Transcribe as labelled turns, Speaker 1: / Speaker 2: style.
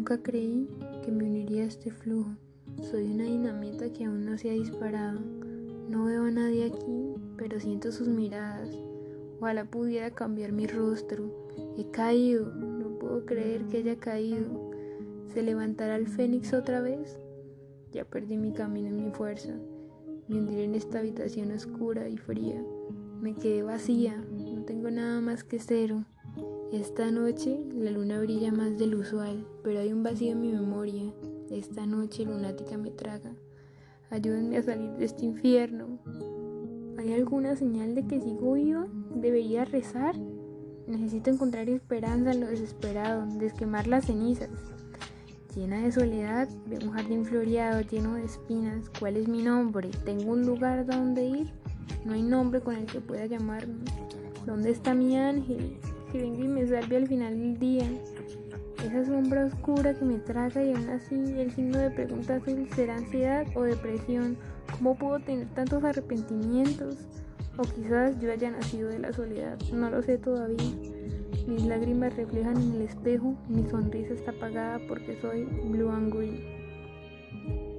Speaker 1: Nunca creí que me uniría a este flujo. Soy una dinamita que aún no se ha disparado. No veo a nadie aquí, pero siento sus miradas. Ojalá pudiera cambiar mi rostro. He caído, no puedo creer que haya caído. ¿Se levantará el fénix otra vez? Ya perdí mi camino y mi fuerza. Me hundiré en esta habitación oscura y fría. Me quedé vacía, no tengo nada más que cero. Esta noche la luna brilla más del usual, pero hay un vacío en mi memoria. Esta noche lunática me traga. Ayúdenme a salir de este infierno. ¿Hay alguna señal de que sigo viva? ¿Debería rezar? Necesito encontrar esperanza en lo desesperado, desquemar las cenizas. Llena de soledad, de un jardín floreado lleno de espinas. ¿Cuál es mi nombre? ¿Tengo un lugar donde ir? No hay nombre con el que pueda llamarme. ¿Dónde está mi ángel? Que venga y me salve al final del día. Esa sombra oscura que me traga y aún así el signo de pregunta azul será ansiedad o depresión. ¿Cómo puedo tener tantos arrepentimientos? O quizás yo haya nacido de la soledad, no lo sé todavía. Mis lágrimas reflejan en el espejo, mi sonrisa está apagada porque soy blue and green.